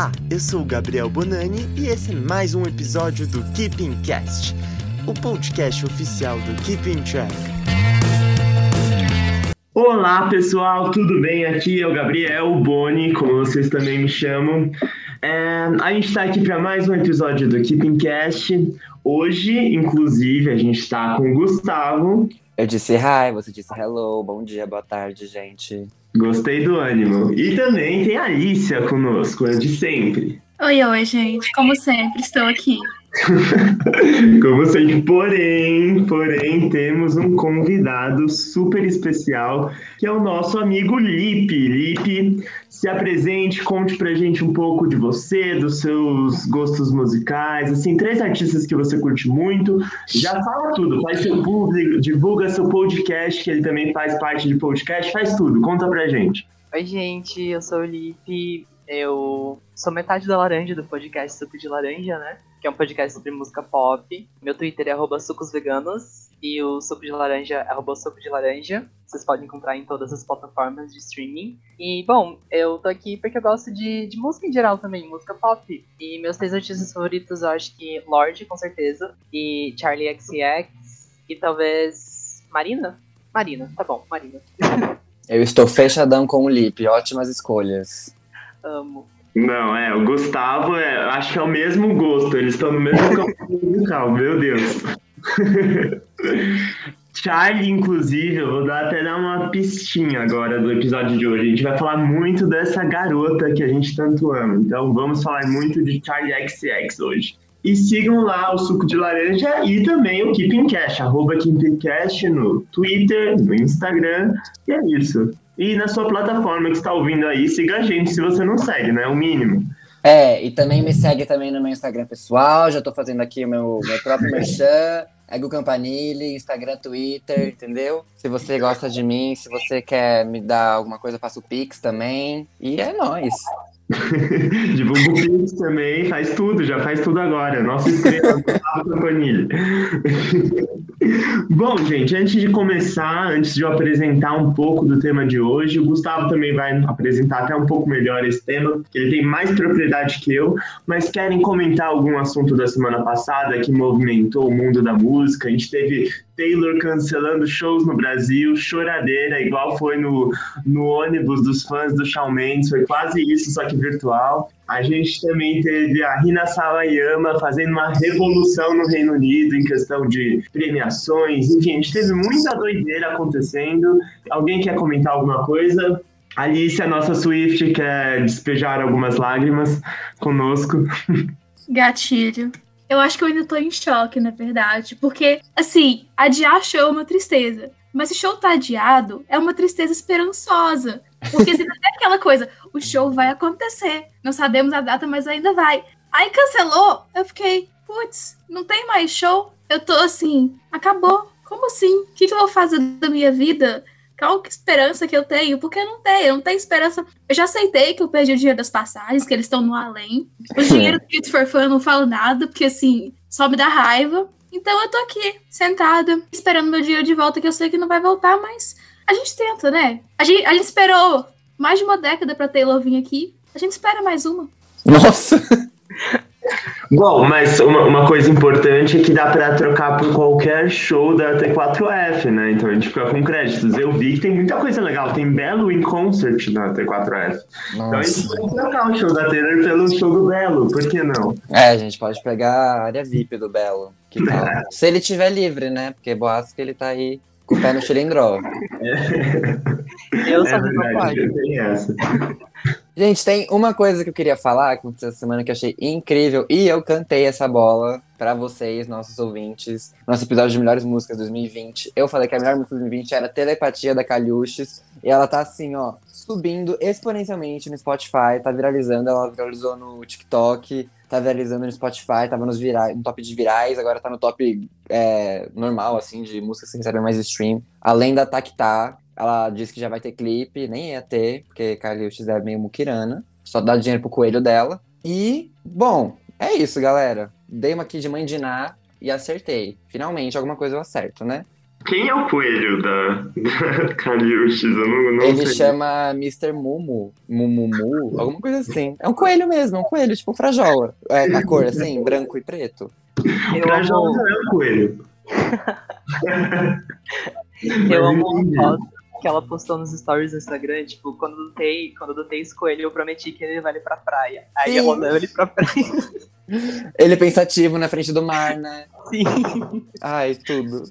Olá, eu sou o Gabriel Bonani e esse é mais um episódio do Keeping Cast, o podcast oficial do Keeping Track. Olá pessoal, tudo bem? Aqui é o Gabriel Boni, como vocês também me chamam. É, a gente está aqui para mais um episódio do Keeping Cast. Hoje, inclusive, a gente está com o Gustavo. Eu disse hi, você disse hello, bom dia, boa tarde, gente. Gostei do ânimo. E também tem a Alicia conosco, é de sempre. Oi, oi, gente. Como sempre, estou aqui. Como sempre, porém, porém, temos um convidado super especial, que é o nosso amigo Lipe. Lipe, se apresente, conte pra gente um pouco de você, dos seus gostos musicais, assim, três artistas que você curte muito. Já fala tudo, faz seu público, divulga seu podcast, que ele também faz parte de podcast, faz tudo, conta pra gente. Oi, gente, eu sou o Lipe, eu sou metade da laranja do podcast Suco de Laranja, né? Que é um podcast sobre música pop. Meu Twitter é sucosveganos e o Suco de Laranja é suco de laranja. Vocês podem encontrar em todas as plataformas de streaming. E, bom, eu tô aqui porque eu gosto de, de música em geral também, música pop. E meus três artistas favoritos, eu acho que Lorde, com certeza, e Charlie XCX, e talvez Marina? Marina, tá bom, Marina. Eu estou fechadão com o Lipe, ótimas escolhas. Amo. Não, é, o Gustavo, é, acho que é o mesmo gosto, eles estão no mesmo campo musical, meu Deus. Charlie, inclusive, eu vou dar, até dar uma pistinha agora do episódio de hoje. A gente vai falar muito dessa garota que a gente tanto ama. Então vamos falar muito de Charlie XX hoje. E sigam lá o Suco de Laranja e também o Keeping Cash, arroba Keeping Cash no Twitter, no Instagram. E é isso. E na sua plataforma que está ouvindo aí, siga a gente se você não segue, né? O mínimo. É, e também me segue também no meu Instagram pessoal, já tô fazendo aqui o meu, meu próprio merchan, Ego Campanile, Instagram, Twitter, entendeu? Se você gosta de mim, se você quer me dar alguma coisa, faço o Pix também. E é nóis. Divulga o Pix também, faz tudo, já faz tudo agora. Nossa estrela, Gustavo Campanile. Bom, gente, antes de começar, antes de eu apresentar um pouco do tema de hoje, o Gustavo também vai apresentar até um pouco melhor esse tema, porque ele tem mais propriedade que eu, mas querem comentar algum assunto da semana passada que movimentou o mundo da música? A gente teve Taylor cancelando shows no Brasil, choradeira, igual foi no, no ônibus dos fãs do Shawn Mendes, foi quase isso, só que virtual. A gente também teve a Rina Sawayama fazendo uma revolução no Reino Unido em questão de premiações, enfim, a gente teve muita doideira acontecendo. Alguém quer comentar alguma coisa? Alice, a nossa Swift, quer despejar algumas lágrimas conosco. Gatilho. Eu acho que eu ainda tô em choque, na verdade. Porque, assim, adiar show é uma tristeza. Mas se o show tá adiado, é uma tristeza esperançosa. Porque se é aquela coisa, o show vai acontecer. Não sabemos a data, mas ainda vai. Aí cancelou, eu fiquei, putz, não tem mais show? Eu tô assim, acabou. Como assim? O que, que eu vou fazer da minha vida? Qual esperança que eu tenho? Porque não tem, eu não tenho esperança. Eu já aceitei que eu perdi o dinheiro das passagens, que eles estão no além. O dinheiro do Kit for Fun eu não falo nada, porque assim, só me dá raiva. Então eu tô aqui, sentada, esperando meu dinheiro de volta, que eu sei que não vai voltar, mas a gente tenta, né? A gente, a gente esperou mais de uma década pra Taylor vir aqui. A gente espera mais uma. Nossa! Bom, mas uma, uma, coisa importante é que dá para trocar por qualquer show da T4F, né? Então a gente fica com créditos. Eu vi que tem muita coisa legal, tem Belo em concert na T4F. Nossa. Então a gente pode trocar o show da Taylor pelo show do Belo, por que não? É, a gente pode pegar a área VIP do Belo. Que tal? Se ele tiver livre, né? Porque boatos que ele tá aí com o pé no cilindro. É. Eu sabia é verdade, tem essa. Gente, tem uma coisa que eu queria falar que aconteceu essa semana que eu achei incrível e eu cantei essa bola para vocês, nossos ouvintes, nosso episódio de melhores músicas 2020. Eu falei que a melhor música 2020 era Telepatia da Calhuches e ela tá assim, ó, subindo exponencialmente no Spotify, tá viralizando, ela viralizou no TikTok, tá viralizando no Spotify, tava nos virais, no top de virais, agora tá no top é, normal, assim, de músicas que recebem mais stream. Além da Tactá, ela disse que já vai ter clipe, nem ia ter, porque Kylie X é meio muquirana. Só dá dinheiro pro coelho dela. E, bom, é isso, galera. Dei uma aqui de mãe de Ná e acertei. Finalmente, alguma coisa eu acerto, né? Quem é o coelho da, da Kaliushis? Eu não, não Ele sei. chama Mr. Mumu, Mumumu, alguma coisa assim. É um coelho mesmo, é um coelho, tipo frajola. É a cor, assim, branco e preto. Eu Pra João amo, não é o coelho. eu amo uma foto que ela postou nos stories do Instagram, tipo, quando eu adotei, quando eu adotei esse coelho, eu prometi que ele levar ele pra praia. Aí Sim. ela leva ele pra praia. Ele é pensativo na frente do mar, né? Sim. Ai, tudo.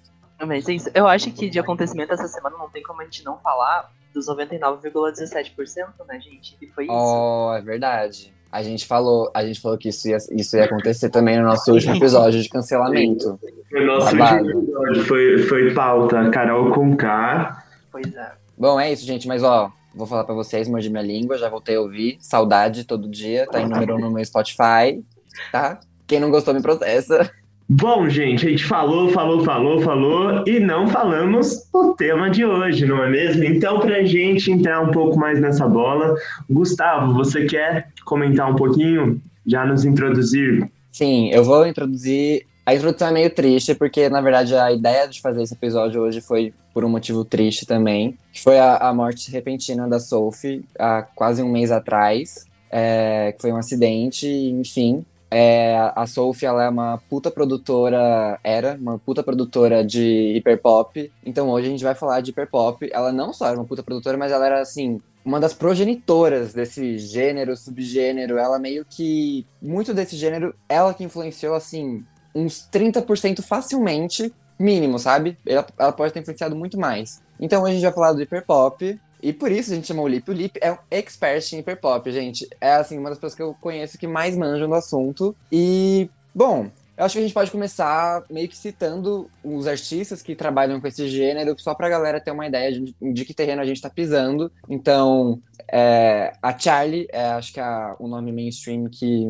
Mas é isso. Eu acho que de acontecimento essa semana não tem como a gente não falar dos 99,17%, né, gente? E foi isso. Oh, é verdade. A gente falou, a gente falou que isso ia, isso ia acontecer também no nosso último episódio de cancelamento. O nosso Babado. último episódio foi, foi pauta Carol Conká. Pois é. Bom, é isso, gente. Mas ó, vou falar pra vocês, mordi minha língua, já voltei a ouvir. Saudade todo dia, tá em número um no meu Spotify, tá? Quem não gostou me processa. Bom, gente, a gente falou, falou, falou, falou e não falamos o tema de hoje, não é mesmo? Então, pra gente entrar um pouco mais nessa bola, Gustavo, você quer comentar um pouquinho? Já nos introduzir? Sim, eu vou introduzir. A introdução é meio triste, porque na verdade a ideia de fazer esse episódio hoje foi por um motivo triste também. Que foi a, a morte repentina da Sophie há quase um mês atrás. É, que foi um acidente, enfim. É, a Sophie, ela é uma puta produtora, era uma puta produtora de hiperpop. Então hoje a gente vai falar de hiperpop. Ela não só era uma puta produtora, mas ela era, assim, uma das progenitoras desse gênero, subgênero. Ela meio que. Muito desse gênero, ela que influenciou, assim, uns 30% facilmente, mínimo, sabe? Ela, ela pode ter influenciado muito mais. Então hoje a gente vai falar do hiperpop. E por isso a gente chamou o Lip. O Lip é um expert em hiperpop, gente. É, assim, uma das pessoas que eu conheço que mais manjam do assunto. E, bom, eu acho que a gente pode começar meio que citando os artistas que trabalham com esse gênero, só pra galera ter uma ideia de, de que terreno a gente tá pisando. Então, é, a Charlie, é, acho que é o nome mainstream que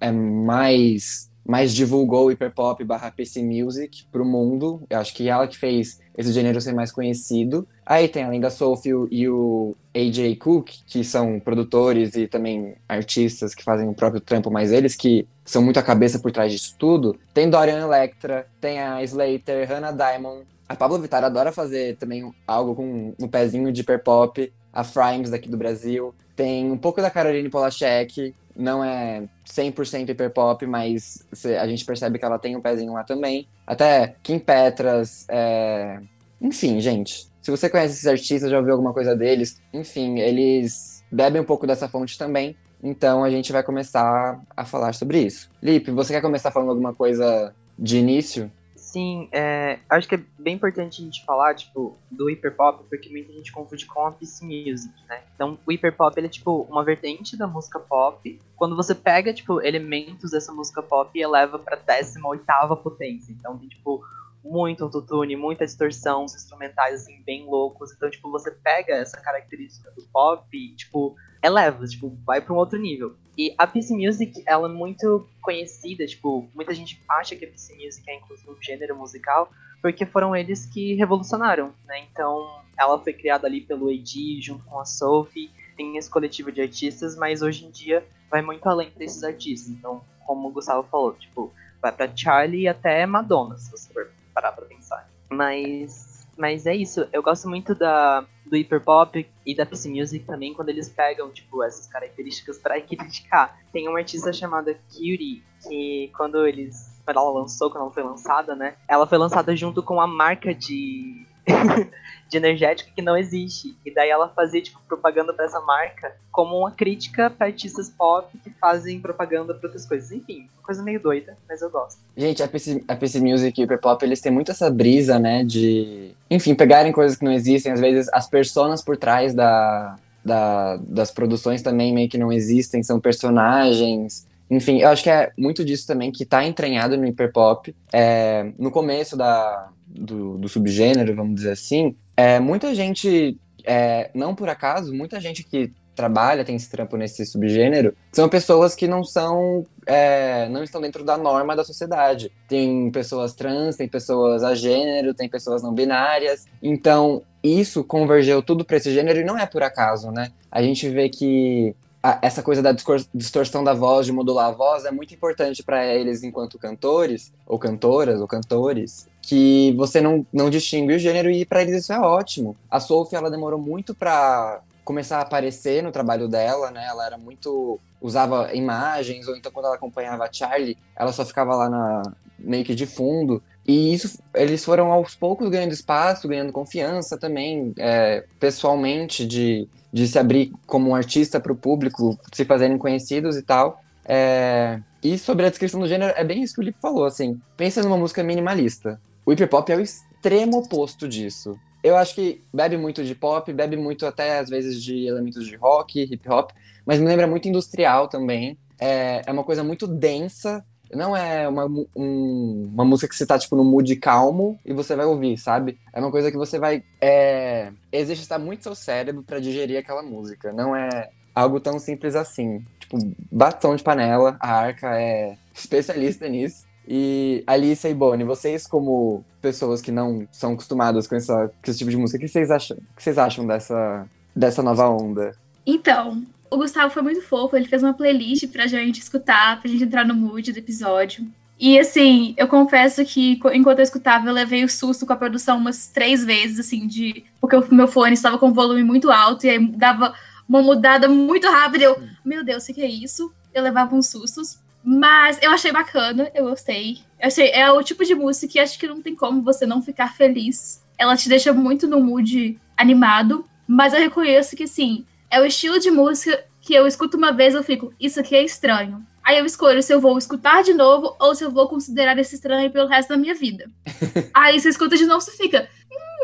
é mais, mais divulgou o hiperpop barra PC Music pro mundo. Eu acho que ela que fez esse gênero ser mais conhecido. Aí tem além da Sophie e o AJ Cook, que são produtores e também artistas que fazem o próprio trampo, mas eles que são muito a cabeça por trás disso tudo. Tem Dorian Electra, tem a Slater, Hannah Diamond. A Pablo Vittar adora fazer também algo com um pezinho de hiperpop. A Frimes daqui do Brasil. Tem um pouco da Caroline Polachek. Não é 100% hiperpop, mas a gente percebe que ela tem um pezinho lá também. Até Kim Petras. é, Enfim, gente. Se você conhece esses artistas, já ouviu alguma coisa deles. Enfim, eles bebem um pouco dessa fonte também. Então a gente vai começar a falar sobre isso. Lipe, você quer começar falando alguma coisa de início? Sim, é, acho que é bem importante a gente falar, tipo, do hiperpop, porque muita gente confunde com a PC Music, né? Então, o hiperpop, ele é, tipo, uma vertente da música pop. Quando você pega, tipo, elementos dessa música pop e eleva pra décima oitava potência. Então, tem, tipo, muito autotune, muita distorção, os instrumentais, assim, bem loucos. Então, tipo, você pega essa característica do pop e, tipo, eleva, tipo, vai pra um outro nível. E a PC Music, ela é muito conhecida, tipo, muita gente acha que a PC Music é inclusive um gênero musical, porque foram eles que revolucionaram, né? Então, ela foi criada ali pelo AD, junto com a Sophie, tem esse coletivo de artistas, mas hoje em dia vai muito além desses artistas. Então, como o Gustavo falou, tipo, vai pra Charlie e até Madonna, se você for parar pra pensar. Mas, mas é isso, eu gosto muito da, do hiperpop e da PC Music também, quando eles pegam, tipo, essas características pra criticar. Tem uma artista chamada Cutie, que quando eles. Quando ela lançou, quando ela foi lançada, né? Ela foi lançada junto com a marca de. de energético que não existe. E daí ela fazia, tipo, propaganda pra essa marca como uma crítica pra artistas pop que fazem propaganda pra outras coisas. Enfim, uma coisa meio doida, mas eu gosto. Gente, a PC, a PC Music e o hiperpop, eles têm muito essa brisa, né, de, enfim, pegarem coisas que não existem, às vezes as personas por trás da, da, das produções também meio que não existem, são personagens, enfim, eu acho que é muito disso também que tá entranhado no hiperpop. É, no começo da, do, do subgênero, vamos dizer assim, é, muita gente, é, não por acaso, muita gente que trabalha, tem esse trampo nesse subgênero, são pessoas que não são, é, não estão dentro da norma da sociedade. Tem pessoas trans, tem pessoas a gênero, tem pessoas não binárias. Então, isso convergeu tudo para esse gênero e não é por acaso, né? A gente vê que essa coisa da distorção da voz, de modular a voz, é muito importante para eles enquanto cantores, ou cantoras, ou cantores, que você não, não distingue o gênero e para eles isso é ótimo. A Sophie, ela demorou muito para começar a aparecer no trabalho dela, né? Ela era muito usava imagens ou então quando ela acompanhava a Charlie, ela só ficava lá na meio que de fundo. E isso, eles foram aos poucos ganhando espaço, ganhando confiança também, é, pessoalmente, de, de se abrir como um artista para o público, se fazerem conhecidos e tal. É, e sobre a descrição do gênero, é bem isso que o Lipe falou, assim. Pensa numa música minimalista. O hip hop é o extremo oposto disso. Eu acho que bebe muito de pop, bebe muito até às vezes de elementos de rock, hip hop, mas me lembra muito industrial também. É, é uma coisa muito densa, não é uma, um, uma música que você tá, tipo, no mood calmo e você vai ouvir, sabe? É uma coisa que você vai é, exercitar muito seu cérebro para digerir aquela música. Não é algo tão simples assim. Tipo, batom de panela, a Arca é especialista nisso. E Alice e Bonnie, vocês como pessoas que não são acostumadas com, com esse tipo de música, o que vocês acham, o que vocês acham dessa, dessa nova onda? Então, o Gustavo foi muito fofo, ele fez uma playlist pra gente escutar, pra gente entrar no mood do episódio. E assim, eu confesso que enquanto eu escutava, eu levei o susto com a produção umas três vezes, assim, de. Porque o meu fone estava com volume muito alto e aí dava uma mudada muito rápida. Eu, meu Deus, o que é isso? Eu levava uns sustos. Mas eu achei bacana, eu gostei. Eu achei, é o tipo de música que acho que não tem como você não ficar feliz. Ela te deixa muito no mood animado. Mas eu reconheço que, assim, é o estilo de música que eu escuto uma vez eu fico, isso aqui é estranho. Aí eu escolho se eu vou escutar de novo ou se eu vou considerar esse estranho pelo resto da minha vida. Aí você escuta de novo, você fica,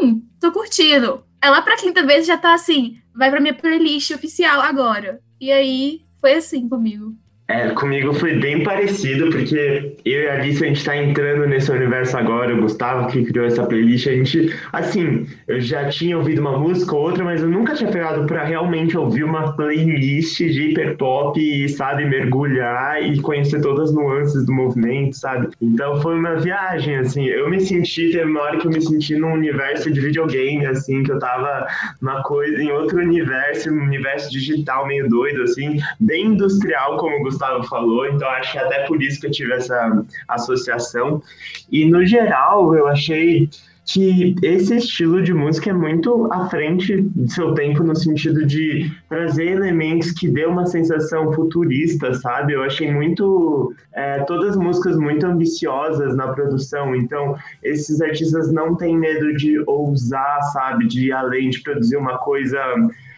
hum, tô curtindo. É lá pra quinta vez já tá assim, vai pra minha playlist oficial agora. E aí foi assim comigo. É, comigo foi bem parecido, porque eu e a Alice, a gente tá entrando nesse universo agora, o Gustavo que criou essa playlist, a gente, assim, eu já tinha ouvido uma música ou outra, mas eu nunca tinha pegado para realmente ouvir uma playlist de hiperpop e, sabe, mergulhar e conhecer todas as nuances do movimento, sabe? Então foi uma viagem, assim, eu me senti, teve uma hora que eu me senti num universo de videogame, assim, que eu tava uma coisa, em outro universo, um universo digital meio doido, assim, bem industrial, como o Gustavo falou, então acho que até por isso que eu tive essa associação. E no geral, eu achei que esse estilo de música é muito à frente do seu tempo no sentido de trazer elementos que dê uma sensação futurista, sabe? Eu achei muito é, todas as músicas muito ambiciosas na produção, então esses artistas não têm medo de ousar, sabe? De ir além de produzir uma coisa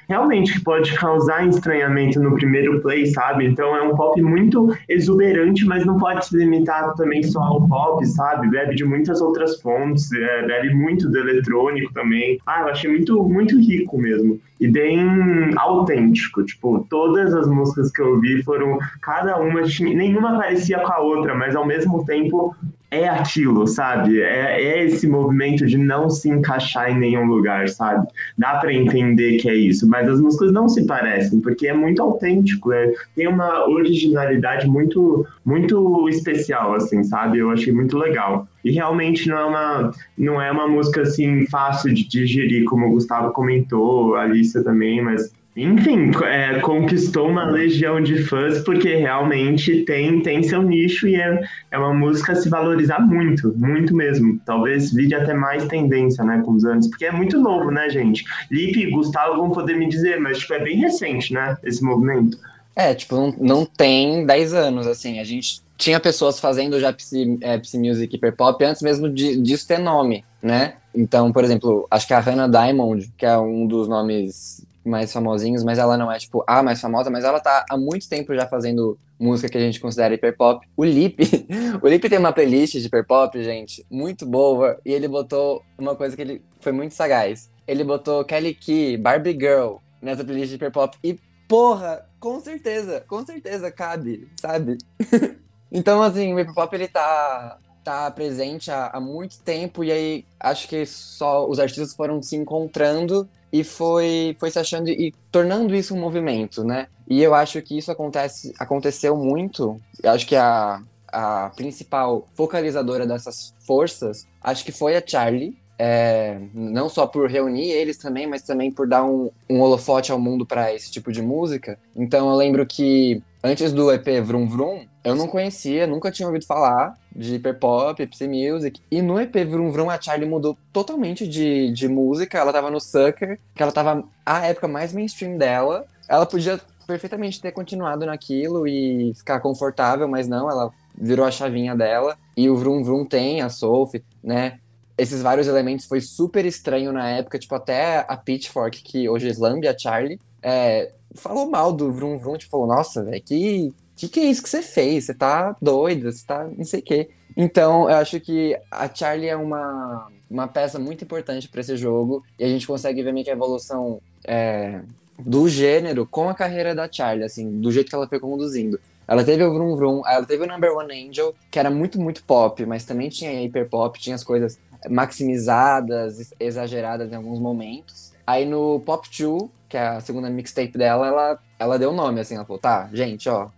realmente pode causar estranhamento no primeiro play, sabe? Então é um pop muito exuberante, mas não pode se limitar também só ao pop, sabe? Bebe de muitas outras fontes, é, bebe muito do eletrônico também. Ah, eu achei muito, muito rico mesmo. E bem autêntico. Tipo, todas as músicas que eu ouvi foram. Cada uma, nenhuma parecia com a outra, mas ao mesmo tempo é aquilo, sabe? É, é, esse movimento de não se encaixar em nenhum lugar, sabe? Dá para entender que é isso, mas as músicas não se parecem, porque é muito autêntico, é, tem uma originalidade muito, muito especial, assim, sabe? Eu achei muito legal. E realmente não é uma, não é uma música, assim, fácil de digerir, como o Gustavo comentou, a Alicia também, mas enfim, é, conquistou uma legião de fãs porque realmente tem, tem seu nicho e é, é uma música a se valorizar muito, muito mesmo. Talvez vire até mais tendência, né, com os anos, porque é muito novo, né, gente? Lipe e Gustavo vão poder me dizer, mas tipo, é bem recente, né, esse movimento. É, tipo, não, não tem 10 anos, assim, a gente tinha pessoas fazendo já Psy, é, Psy Music Hyper Pop antes mesmo de, disso ter nome, né? Então, por exemplo, acho que a Hannah Diamond, que é um dos nomes mais famosinhos, mas ela não é, tipo, a mais famosa, mas ela tá há muito tempo já fazendo música que a gente considera hiperpop. O Lip, o Lip tem uma playlist de hiperpop, gente, muito boa, e ele botou uma coisa que ele foi muito sagaz. Ele botou Kelly Key, Barbie Girl nessa playlist de hiperpop e porra, com certeza, com certeza cabe, sabe? então, assim, o hiperpop ele tá tá presente há, há muito tempo e aí acho que só os artistas foram se encontrando e foi, foi se achando e tornando isso um movimento, né? E eu acho que isso acontece, aconteceu muito. Eu acho que a, a principal focalizadora dessas forças, acho que foi a Charlie. É, não só por reunir eles também, mas também por dar um, um holofote ao mundo para esse tipo de música. Então eu lembro que antes do EP Vroom Vroom, eu não conhecia, nunca tinha ouvido falar de hiperpop, Psy Music. E no EP Vroom Vroom, a Charlie mudou totalmente de, de música. Ela tava no Sucker, que ela tava a época mais mainstream dela. Ela podia perfeitamente ter continuado naquilo e ficar confortável, mas não, ela virou a chavinha dela. E o Vroom Vroom tem a Sophie, né? Esses vários elementos foi super estranho na época, tipo, até a Pitchfork, que hoje slambe a Charlie, é, falou mal do Vroom Vroom, tipo, falou, nossa, velho, que, que que é isso que você fez? Você tá doida, você tá não sei o quê. Então, eu acho que a Charlie é uma, uma peça muito importante para esse jogo, e a gente consegue ver meio que a evolução é, do gênero com a carreira da Charlie, assim, do jeito que ela foi conduzindo. Ela teve o Vroom Vroom, ela teve o Number One Angel, que era muito, muito pop, mas também tinha hiper pop, tinha as coisas maximizadas, exageradas em alguns momentos. Aí no Pop 2, que é a segunda mixtape dela, ela, ela deu nome, assim, ela falou, tá, gente, ó,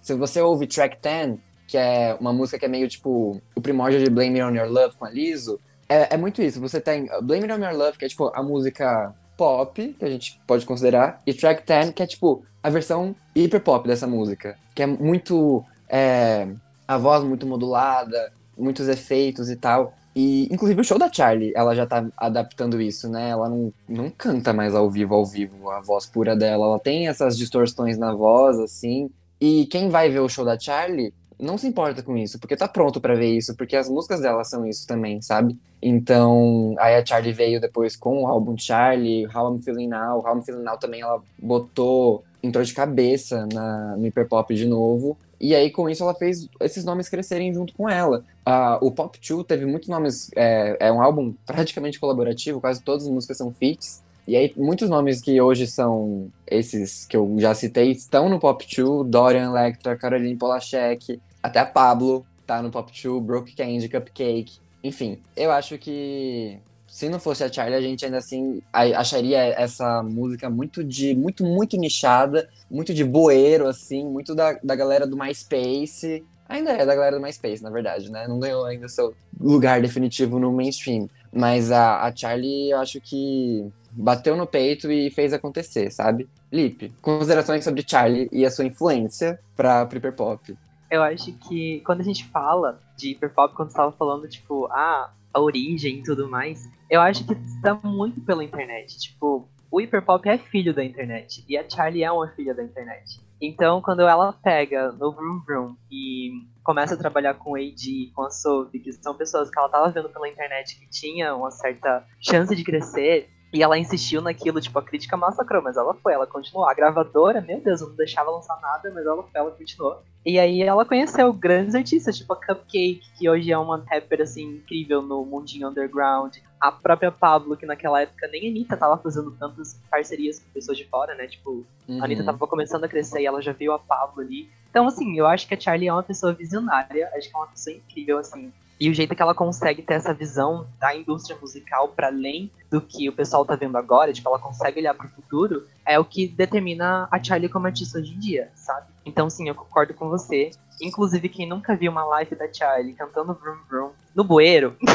se você ouve Track 10, que é uma música que é meio tipo o primórdio de Blame It On Your Love com a Lizzo, é, é muito isso, você tem Blame It On Your Love, que é tipo a música pop, que a gente pode considerar, e Track 10, que é tipo a versão hiper pop dessa música, que é muito. É, a voz muito modulada, muitos efeitos e tal. E, inclusive, o show da Charlie, ela já tá adaptando isso, né? Ela não, não canta mais ao vivo, ao vivo, a voz pura dela. Ela tem essas distorções na voz, assim. E quem vai ver o show da Charlie não se importa com isso, porque tá pronto para ver isso, porque as músicas dela são isso também, sabe? Então, aí a Charlie veio depois com o álbum Charlie, How I'm Feeling Now. How I'm Feeling Now também ela botou, entrou de cabeça na, no hiperpop de novo. E aí, com isso, ela fez esses nomes crescerem junto com ela. Uh, o Pop 2 teve muitos nomes, é, é um álbum praticamente colaborativo, quase todas as músicas são feats. E aí, muitos nomes que hoje são esses que eu já citei estão no Pop 2, Dorian Electra, Caroline Polachek, até a Pablo tá no Pop 2, Broke Candy, Cupcake. Enfim, eu acho que se não fosse a Charlie, a gente ainda assim acharia essa música muito de muito muito nichada, muito de boeiro assim, muito da, da galera do MySpace. Ainda é da galera do MySpace, na verdade, né? Não ganhou ainda seu lugar definitivo no mainstream. Mas a, a Charlie, eu acho que bateu no peito e fez acontecer, sabe? Lip, considerações sobre Charlie e a sua influência pra, pro hiperpop. Eu acho que quando a gente fala de hiperpop, quando você tava falando, tipo, ah, a origem e tudo mais, eu acho que está muito pela internet. Tipo, o hiperpop é filho da internet e a Charlie é uma filha da internet. Então, quando ela pega no Vroom Vroom e começa a trabalhar com o AD, com a Sophie, que são pessoas que ela tava vendo pela internet que tinha uma certa chance de crescer, e ela insistiu naquilo, tipo, a crítica massacrou, mas ela foi, ela continuou. A gravadora, meu Deus, não deixava lançar nada, mas ela foi, ela continuou. E aí ela conheceu grandes artistas, tipo a Cupcake, que hoje é uma rapper, assim, incrível no mundinho underground. A própria Pablo, que naquela época nem a Anitta tava fazendo tantas parcerias com pessoas de fora, né? Tipo, uhum. a Anitta uhum. tava começando a crescer e ela já viu a Pablo ali. Então, assim, eu acho que a Charlie é uma pessoa visionária, acho que é uma pessoa incrível, assim. E o jeito que ela consegue ter essa visão da indústria musical para além do que o pessoal tá vendo agora, tipo, ela consegue olhar pro futuro, é o que determina a Charlie como artista hoje em dia, sabe? Então, sim, eu concordo com você. Inclusive, quem nunca viu uma live da Charlie cantando Vroom Vroom no bueiro.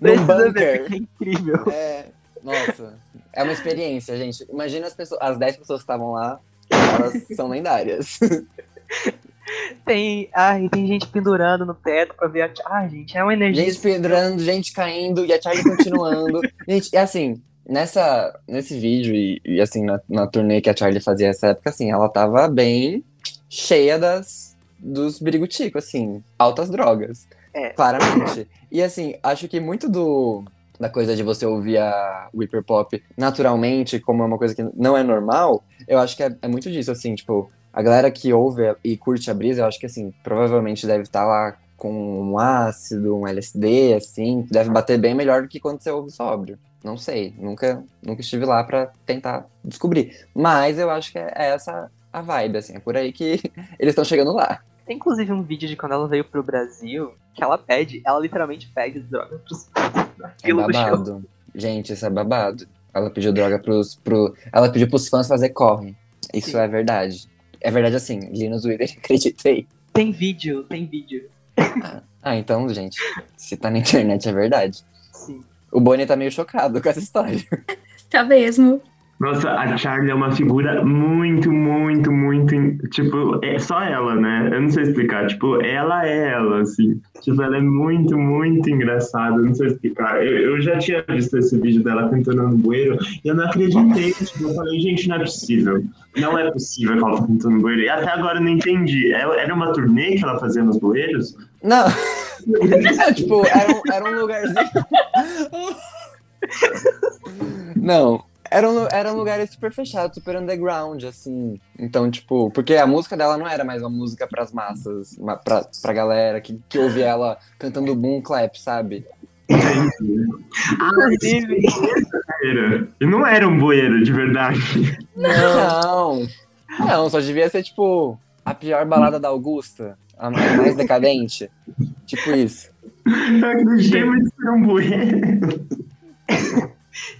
no bunker. É incrível. É, nossa, é uma experiência, gente. Imagina as pessoas, as 10 pessoas que estavam lá, elas são lendárias. Tem, ai, tem gente pendurando no teto pra ver a Ai, gente, é uma energia. Gente pendurando, gente caindo e a Charlie continuando. gente, é assim, nessa, nesse vídeo e, e assim, na, na turnê que a Charlie fazia nessa época, assim, ela tava bem cheia das, dos birigutico, assim, altas drogas. É. Claramente. E assim, acho que muito do da coisa de você ouvir a, o hiperpop naturalmente, como é uma coisa que não é normal, eu acho que é, é muito disso, assim, tipo, a galera que ouve e curte a brisa, eu acho que assim, provavelmente deve estar tá lá com um ácido, um LSD, assim, deve bater bem melhor do que quando você ouve sóbrio. Não sei, nunca, nunca estive lá para tentar descobrir. Mas eu acho que é essa a vibe, assim, é por aí que eles estão chegando lá. Tem inclusive um vídeo de quando ela veio pro Brasil, que ela pede, ela literalmente pede droga pros é babado. Gente, isso é babado. Ela pediu droga pros. Pro... Ela pediu pros fãs fazer corre. Isso Sim. é verdade. É verdade assim, li no Twitter, acreditei. Tem vídeo, tem vídeo. Ah, ah, então, gente, se tá na internet é verdade. Sim. O Bonnie tá meio chocado com essa história. Tá mesmo. Nossa, a Charlie é uma figura muito, muito, muito. Tipo, é só ela, né? Eu não sei explicar. Tipo, ela é ela, assim. Tipo, ela é muito, muito engraçada. Eu não sei explicar. Eu, eu já tinha visto esse vídeo dela cantando no bueiro e eu não acreditei. Tipo, eu falei, gente, não é possível. Não é possível que ela tá cantando no bueiro. E até agora eu não entendi. É, era uma turnê que ela fazia nos bueiros? Não. É, tipo, era um, era um lugarzinho. Não, eram, eram lugares super fechados, super underground, assim. Então, tipo, porque a música dela não era mais uma música pras massas, uma- pra, pra galera que, que ouve ela cantando boom clap, sabe? Inclusive, Era. E não era um bueiro, de verdade. Não. Não, só devia ser, tipo, a pior balada da Augusta, a mais decadente. Tipo isso. Eu acreditei muito que era um bueiro.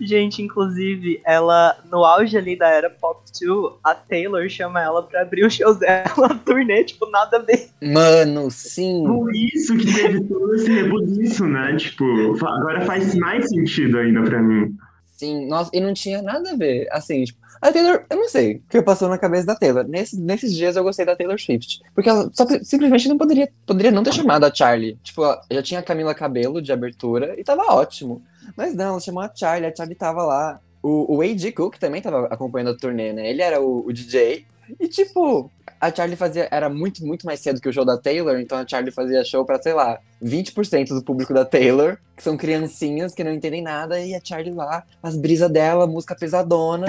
Gente, inclusive, ela, no auge ali da era Pop 2, a Taylor chama ela pra abrir os shows dela, a turnê, tipo, nada a ver. Mano, sim. Por isso que teve todo esse rebuliço, né? Tipo, agora faz mais sentido ainda pra mim. Sim, nossa, e não tinha nada a ver. Assim, tipo, a Taylor, eu não sei o que passou na cabeça da Taylor. Nesse- nesses dias eu gostei da Taylor Swift. Porque ela só, simplesmente não poderia, poderia não ter chamado a Charlie. Tipo, já tinha a Camila Cabelo de abertura e tava ótimo. Mas não, ela chamou a Charlie, a Charlie tava lá. O, o A.J. Cook também tava acompanhando a turnê, né? Ele era o, o DJ. E, tipo, a Charlie fazia. Era muito, muito mais cedo que o show da Taylor, então a Charlie fazia show pra, sei lá, 20% do público da Taylor, que são criancinhas que não entendem nada, e a Charlie lá, as brisas dela, música pesadona.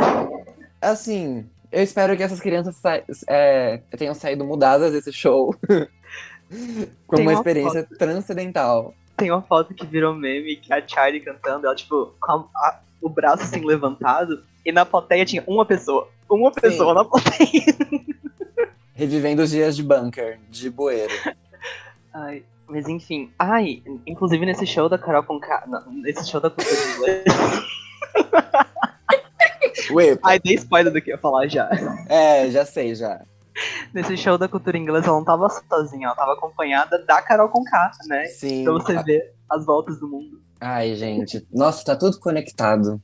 Assim, eu espero que essas crianças sa- é, tenham saído mudadas desse show. Com Tem uma uma experiência transcendental. Tem uma foto que virou meme, que a Charlie cantando, ela, tipo, com a- a- o braço assim levantado, e na plateia tinha uma pessoa. Uma Sim. pessoa na plateia. Revivendo os dias de bunker, de bueiro. Ai, mas enfim. Ai, inclusive nesse show da Carol Conká, nesse show da cultura Ai, dei spoiler do que eu ia falar já. é, já sei, já. Nesse show da cultura inglesa ela não tava sozinha, ela tava acompanhada da Carol Conká, né? Sim. Pra você ver as voltas do mundo. Ai, gente. Nossa, tá tudo conectado.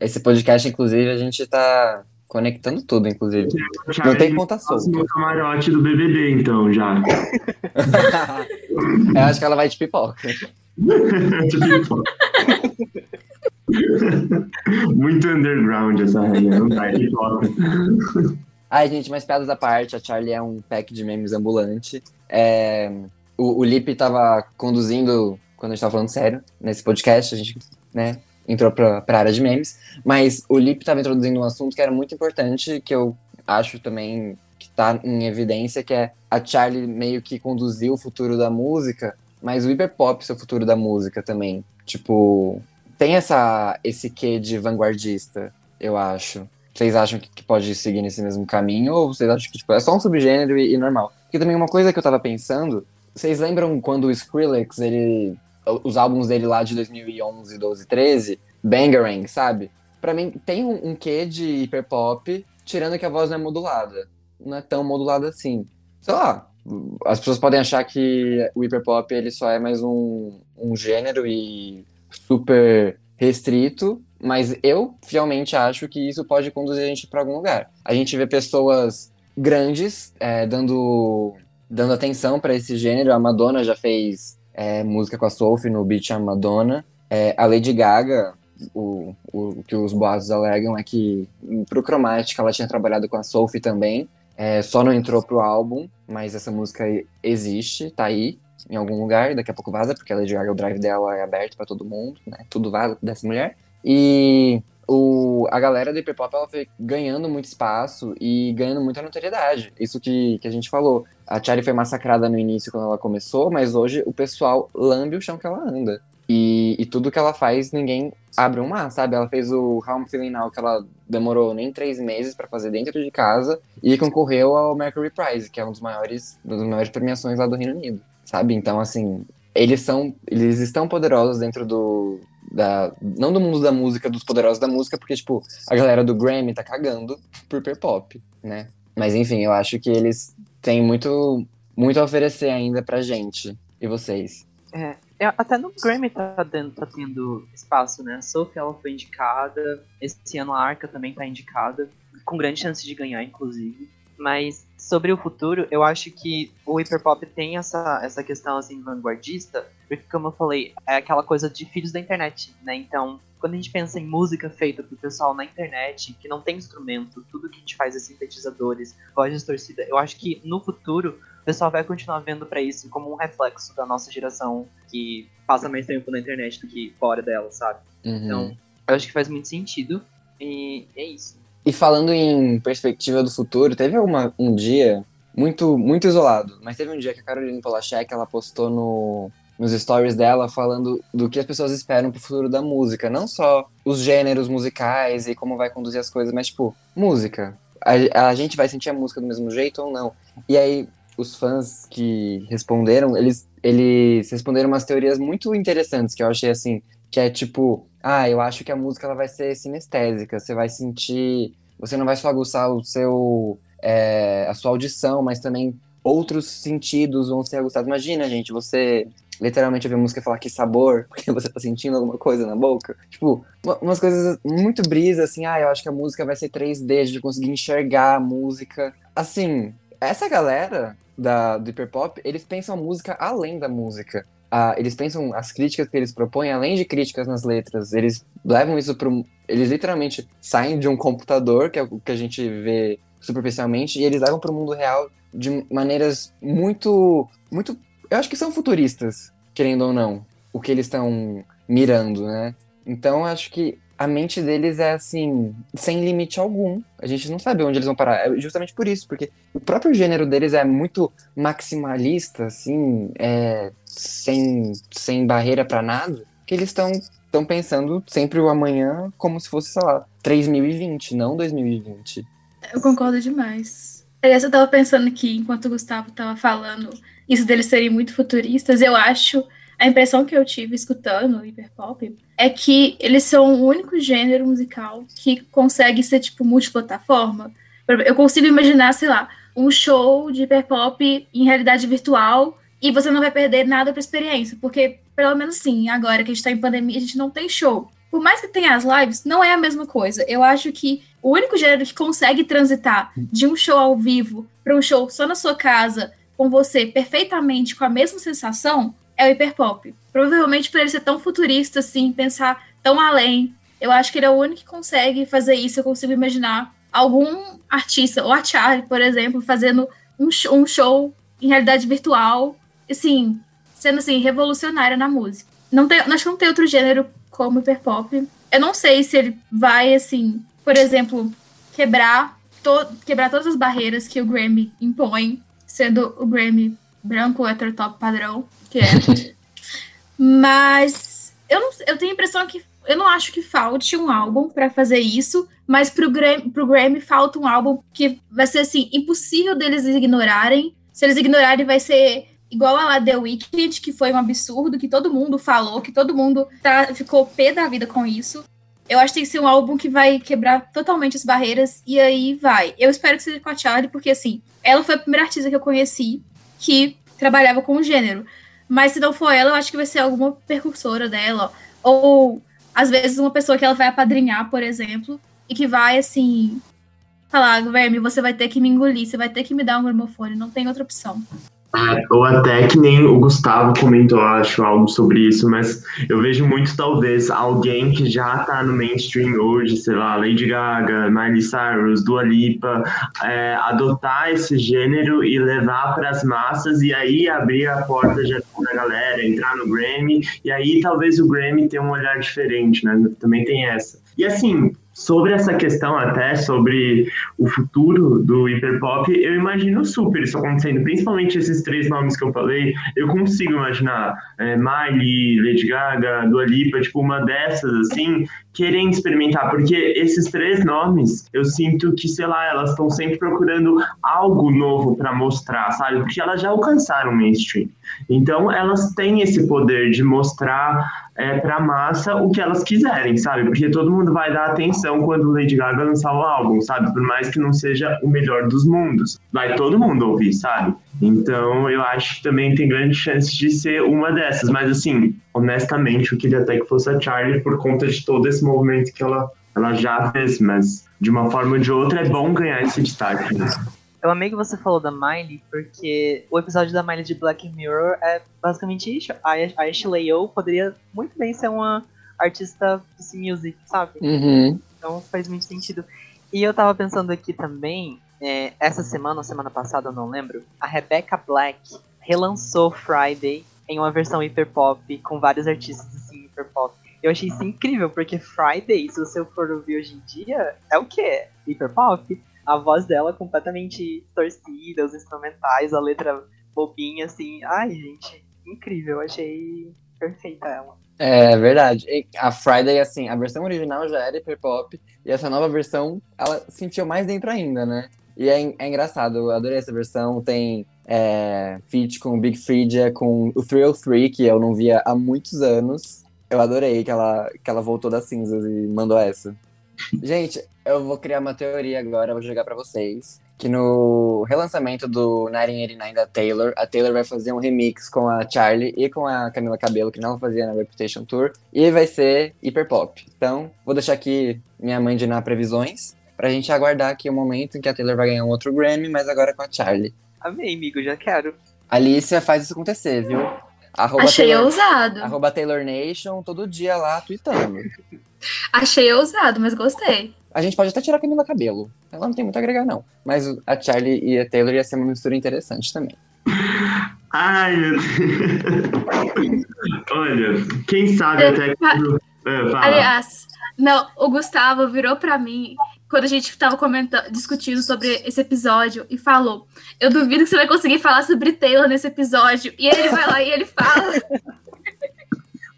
Esse podcast, inclusive, a gente tá conectando tudo, inclusive. Não tem ponta solta. No camarote do BBB, então, já. Eu acho que ela vai de pipoca. Tipo, Muito underground essa que toca. Ai, gente, mas piadas à parte, a Charlie é um pack de memes ambulante. É, o, o Lipe tava conduzindo, quando a gente tava falando sério, nesse podcast, a gente, né, entrou pra, pra área de memes. Mas o Lipe tava introduzindo um assunto que era muito importante, que eu acho também que tá em evidência, que é a Charlie meio que conduziu o futuro da música, mas o hiperpop é o futuro da música também. Tipo, tem essa, esse quê de vanguardista, eu acho. Vocês acham que, que pode seguir nesse mesmo caminho? Ou vocês acham que tipo, é só um subgênero e, e normal? Porque também uma coisa que eu tava pensando, vocês lembram quando o Skrillex, ele, os álbuns dele lá de 2011, 12, 13, Bangarang, sabe? Pra mim tem um, um quê de hiperpop, tirando que a voz não é modulada. Não é tão modulada assim. Sei lá, as pessoas podem achar que o hiperpop ele só é mais um, um gênero e super restrito, mas eu fielmente acho que isso pode conduzir a gente para algum lugar. A gente vê pessoas grandes é, dando, dando atenção para esse gênero. A Madonna já fez é, música com a Sophie no Beat a Madonna. É, a Lady Gaga, o, o que os boatos alegam é que pro Chromatic ela tinha trabalhado com a Sophie também. É, só não entrou pro álbum, mas essa música existe, tá aí em algum lugar, daqui a pouco vaza, porque a Lady Gaga, o drive dela é aberto para todo mundo, né? Tudo vaza dessa mulher. E o, a galera do hiperpop ela foi ganhando muito espaço e ganhando muita notoriedade. Isso que, que a gente falou. A Charlie foi massacrada no início quando ela começou, mas hoje o pessoal lambe o chão que ela anda. E, e tudo que ela faz, ninguém abre um mar, sabe? Ela fez o I'm Feeling Now, que ela demorou nem três meses para fazer dentro de casa, e concorreu ao Mercury Prize, que é um dos maiores, uma das maiores premiações lá do Reino Unido, sabe? Então, assim, eles são, eles estão poderosos dentro do, da, não do mundo da música, dos poderosos da música, porque, tipo, a galera do Grammy tá cagando por hiperpop, né? Mas, enfim, eu acho que eles têm muito, muito a oferecer ainda pra gente. E vocês? É, até no Grammy tá, dentro, tá tendo espaço, né? A Sophie, ela foi indicada. Esse ano a Arca também tá indicada. Com grande chance de ganhar, inclusive. Mas sobre o futuro, eu acho que o hiperpop tem essa, essa questão assim vanguardista, porque como eu falei, é aquela coisa de filhos da internet, né? Então, quando a gente pensa em música feita pro pessoal na internet, que não tem instrumento, tudo que a gente faz é sintetizadores, voz distorcida, eu acho que no futuro o pessoal vai continuar vendo para isso como um reflexo da nossa geração que passa mais tempo na internet do que fora dela, sabe? Uhum. Então, eu acho que faz muito sentido e é isso. E falando em perspectiva do futuro, teve uma, um dia muito muito isolado, mas teve um dia que a Caroline Polachek ela postou no, nos stories dela falando do que as pessoas esperam pro futuro da música, não só os gêneros musicais e como vai conduzir as coisas, mas tipo, música. A, a gente vai sentir a música do mesmo jeito ou não? E aí os fãs que responderam, eles eles responderam umas teorias muito interessantes que eu achei assim, que é tipo, ah, eu acho que a música ela vai ser sinestésica, você vai sentir, você não vai só aguçar o seu, é, a sua audição, mas também outros sentidos vão ser aguçados. Imagina, gente, você literalmente ouvir música e falar que sabor, porque você tá sentindo alguma coisa na boca. Tipo, umas coisas muito brisa, assim, ah, eu acho que a música vai ser 3D, de conseguir enxergar a música. Assim, essa galera da, do hiperpop, eles pensam a música além da música ah, eles pensam as críticas que eles propõem, além de críticas nas letras, eles levam isso para Eles literalmente saem de um computador, que é o que a gente vê superficialmente, e eles levam para o mundo real de maneiras muito. muito. Eu acho que são futuristas, querendo ou não, o que eles estão mirando, né? Então acho que a mente deles é assim, sem limite algum. A gente não sabe onde eles vão parar. É justamente por isso, porque o próprio gênero deles é muito maximalista, assim, é, sem, sem barreira para nada, que eles estão estão pensando sempre o amanhã como se fosse, sei lá, 3020, não 2020. Eu concordo demais. Aliás, eu tava pensando que enquanto o Gustavo tava falando isso deles serem muito futuristas, eu acho a impressão que eu tive escutando o hiperpop é que eles são o único gênero musical que consegue ser, tipo, multiplataforma. Eu consigo imaginar, sei lá, um show de hiperpop em realidade virtual e você não vai perder nada pra experiência, porque, pelo menos sim, agora que a gente tá em pandemia, a gente não tem show. Por mais que tenha as lives, não é a mesma coisa. Eu acho que o único gênero que consegue transitar de um show ao vivo para um show só na sua casa, com você perfeitamente com a mesma sensação, é o hiperpop. Provavelmente por ele ser tão futurista, assim, pensar tão além. Eu acho que ele é o único que consegue fazer isso. Eu consigo imaginar algum artista, ou a Charlie, por exemplo, fazendo um show, um show em realidade virtual, assim, sendo assim, revolucionária na música. Não tem, acho que não tem outro gênero como hiperpop. Eu não sei se ele vai, assim, por exemplo, quebrar, to quebrar todas as barreiras que o Grammy impõe, sendo o Grammy branco, heterotop padrão que é. mas eu, não, eu tenho a impressão que eu não acho que falte um álbum para fazer isso, mas pro Grammy, pro Grammy falta um álbum que vai ser assim, impossível deles ignorarem. Se eles ignorarem, vai ser igual a lá The Weeknd, que foi um absurdo, que todo mundo falou, que todo mundo tá, ficou pé da vida com isso. Eu acho que tem que ser um álbum que vai quebrar totalmente as barreiras, e aí vai. Eu espero que seja com a Charlie, porque assim, ela foi a primeira artista que eu conheci que trabalhava com o gênero. Mas se não for ela, eu acho que vai ser alguma percursora dela. Ou, às vezes, uma pessoa que ela vai apadrinhar, por exemplo, e que vai, assim, falar, Guilherme, você vai ter que me engolir, você vai ter que me dar um gramofone, não tem outra opção. É, ou até que nem o Gustavo comentou, acho, algo sobre isso, mas eu vejo muito, talvez, alguém que já tá no mainstream hoje, sei lá, Lady Gaga, Miley Cyrus, Dua Lipa, é, adotar esse gênero e levar para as massas e aí abrir a porta já da galera, entrar no Grammy, e aí talvez o Grammy tenha um olhar diferente, né? Também tem essa. E assim, Sobre essa questão até, sobre o futuro do hiperpop, eu imagino super isso acontecendo, principalmente esses três nomes que eu falei, eu consigo imaginar é, Miley, Lady Gaga, Dua Lipa, tipo uma dessas, assim, querendo experimentar, porque esses três nomes, eu sinto que, sei lá, elas estão sempre procurando algo novo para mostrar, sabe? Porque elas já alcançaram o mainstream. Então, elas têm esse poder de mostrar é, pra massa o que elas quiserem, sabe? Porque todo mundo vai dar atenção quando Lady Gaga lançar o álbum, sabe? Por mais que não seja o melhor dos mundos. Vai todo mundo ouvir, sabe? Então eu acho que também tem grande chance de ser uma dessas. Mas assim, honestamente, eu queria até que fosse a Charlie por conta de todo esse movimento que ela, ela já fez. Mas de uma forma ou de outra é bom ganhar esse destaque. Né? Eu amei que você falou da Miley, porque o episódio da Miley de Black Mirror é basicamente isso. A Ashley O poderia muito bem ser uma artista de music, sabe? Uhum. Então faz muito sentido. E eu tava pensando aqui também, é, essa semana ou semana passada, eu não lembro, a Rebecca Black relançou Friday em uma versão hiper pop com vários artistas assim, hiper pop. Eu achei isso incrível, porque Friday, se você for ouvir hoje em dia, é o quê? Hiper pop a voz dela completamente torcida, os instrumentais, a letra bobinha, assim. Ai, gente, incrível. Achei perfeita ela. É verdade. A Friday, assim, a versão original já era hiper pop, e essa nova versão, ela se enfiou mais dentro ainda, né? E é, é engraçado, eu adorei essa versão. Tem é, feat com Big Freedia, com o Thrill 3, que eu não via há muitos anos. Eu adorei que ela, que ela voltou das cinzas e mandou essa. Gente, eu vou criar uma teoria agora, vou jogar para vocês. Que no relançamento do 1989 da Taylor, a Taylor vai fazer um remix com a Charlie e com a Camila Cabello, que não fazia na Reputation Tour, e vai ser hiper pop. Então, vou deixar aqui minha mãe de dar previsões, pra gente aguardar aqui o momento em que a Taylor vai ganhar um outro Grammy, mas agora com a Charlie. Amei, amigo, já quero. Alicia faz isso acontecer, viu? Arroba Achei Taylor, ousado. Arroba Taylor Nation, todo dia lá, tweetando. Achei ousado, mas gostei. A gente pode até tirar a Camila Cabelo. Ela não tem muito a agregar, não. Mas a Charlie e a Taylor ia ser uma mistura interessante também. Ai, meu Deus. Olha, quem sabe até. É, Aliás, não, o Gustavo virou para mim quando a gente estava comentando, discutindo sobre esse episódio e falou: Eu duvido que você vai conseguir falar sobre Taylor nesse episódio. E ele vai lá e ele fala.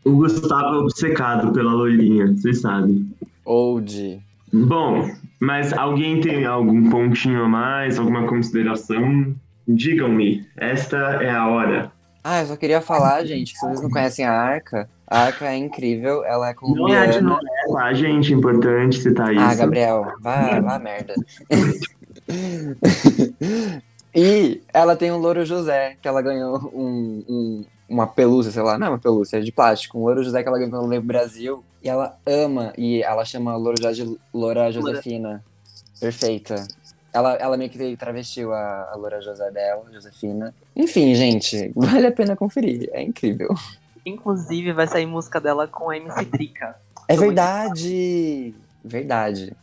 O Gustavo é obcecado pela loirinha, vocês sabem. Old. Bom, mas alguém tem algum pontinho a mais, alguma consideração? Digam-me, esta é a hora. Ah, eu só queria falar, gente, que se vocês não conhecem a Arca, a Arca é incrível, ela é colombiana. Não é de Noé, tá, gente? Importante citar isso. Ah, Gabriel, vá, vá merda. e ela tem um Louro José, que ela ganhou um, um uma pelúcia, sei lá, não é uma pelúcia, é de plástico, um Louro José que ela ganhou no Brasil, e ela ama, e ela chama Loura, de Loura Josefina. Perfeita. Ela, ela meio que travestiu a, a Loura José dela, Josefina. Enfim, gente, vale a pena conferir. É incrível. Inclusive, vai sair música dela com a MC Trica. É verdade! Verdade.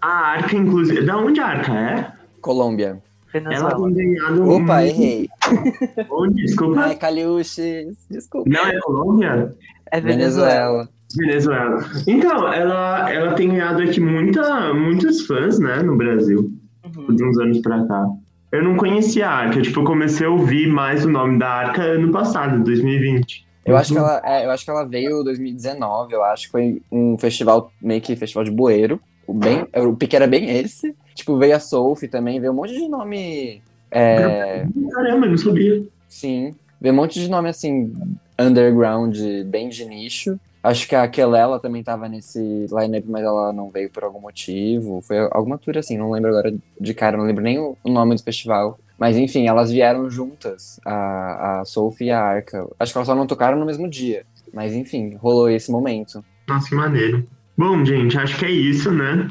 A Arca, inclusive. Da onde a Arca é? Colômbia. Venezuela. Ela tem ganhado. Opa, um... errei. Onde? Desculpa. Não é Caliuches. Desculpa. Não é Colômbia? É Venezuela. Venezuela. Então, ela, ela tem ganhado aqui muita, muitos fãs, né, no Brasil, uhum. de uns anos pra cá. Eu não conhecia a Arca, tipo, eu comecei a ouvir mais o nome da Arca ano passado, 2020. Eu acho que ela, é, eu acho que ela veio em 2019, eu acho que foi um festival, meio que festival de bueiro. O, bem, o pique era bem esse. Tipo, veio a Sophie também, veio um monte de nome. É... Caramba, eu não sabia. Sim. Veio um monte de nome assim, underground, bem de nicho. Acho que a Kelela também tava nesse lineup, mas ela não veio por algum motivo. Foi alguma tour assim, não lembro agora de cara, não lembro nem o nome do festival. Mas enfim, elas vieram juntas, a, a Sophie e a Arca. Acho que elas só não tocaram no mesmo dia. Mas enfim, rolou esse momento. Nossa, que maneiro. Bom, gente, acho que é isso, né?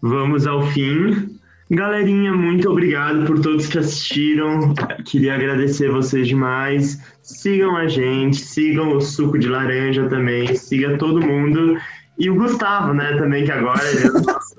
Vamos ao fim. Galerinha, muito obrigado por todos que assistiram. Queria agradecer vocês demais. Sigam a gente, sigam o suco de laranja também, siga todo mundo. E o Gustavo, né, também, que agora ele é o nosso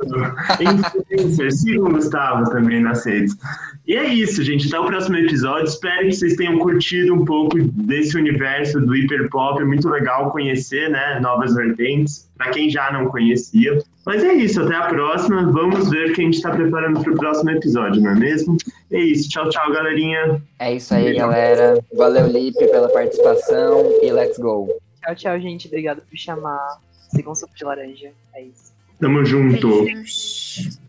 influencer. Sigam o Gustavo também nas redes. E é isso, gente. Até o próximo episódio. Espero que vocês tenham curtido um pouco desse universo do hiperpop. É muito legal conhecer, né, novas vertentes, para quem já não conhecia. Mas é isso, até a próxima. Vamos ver o que a gente está preparando para o próximo episódio, não é mesmo? É isso. Tchau, tchau, galerinha. É isso aí, galera. Valeu, Lipe, pela participação e let's go. Tchau, tchau, gente. Obrigado por chamar. Sigam o suco de laranja. É isso. Tamo junto. Beijos.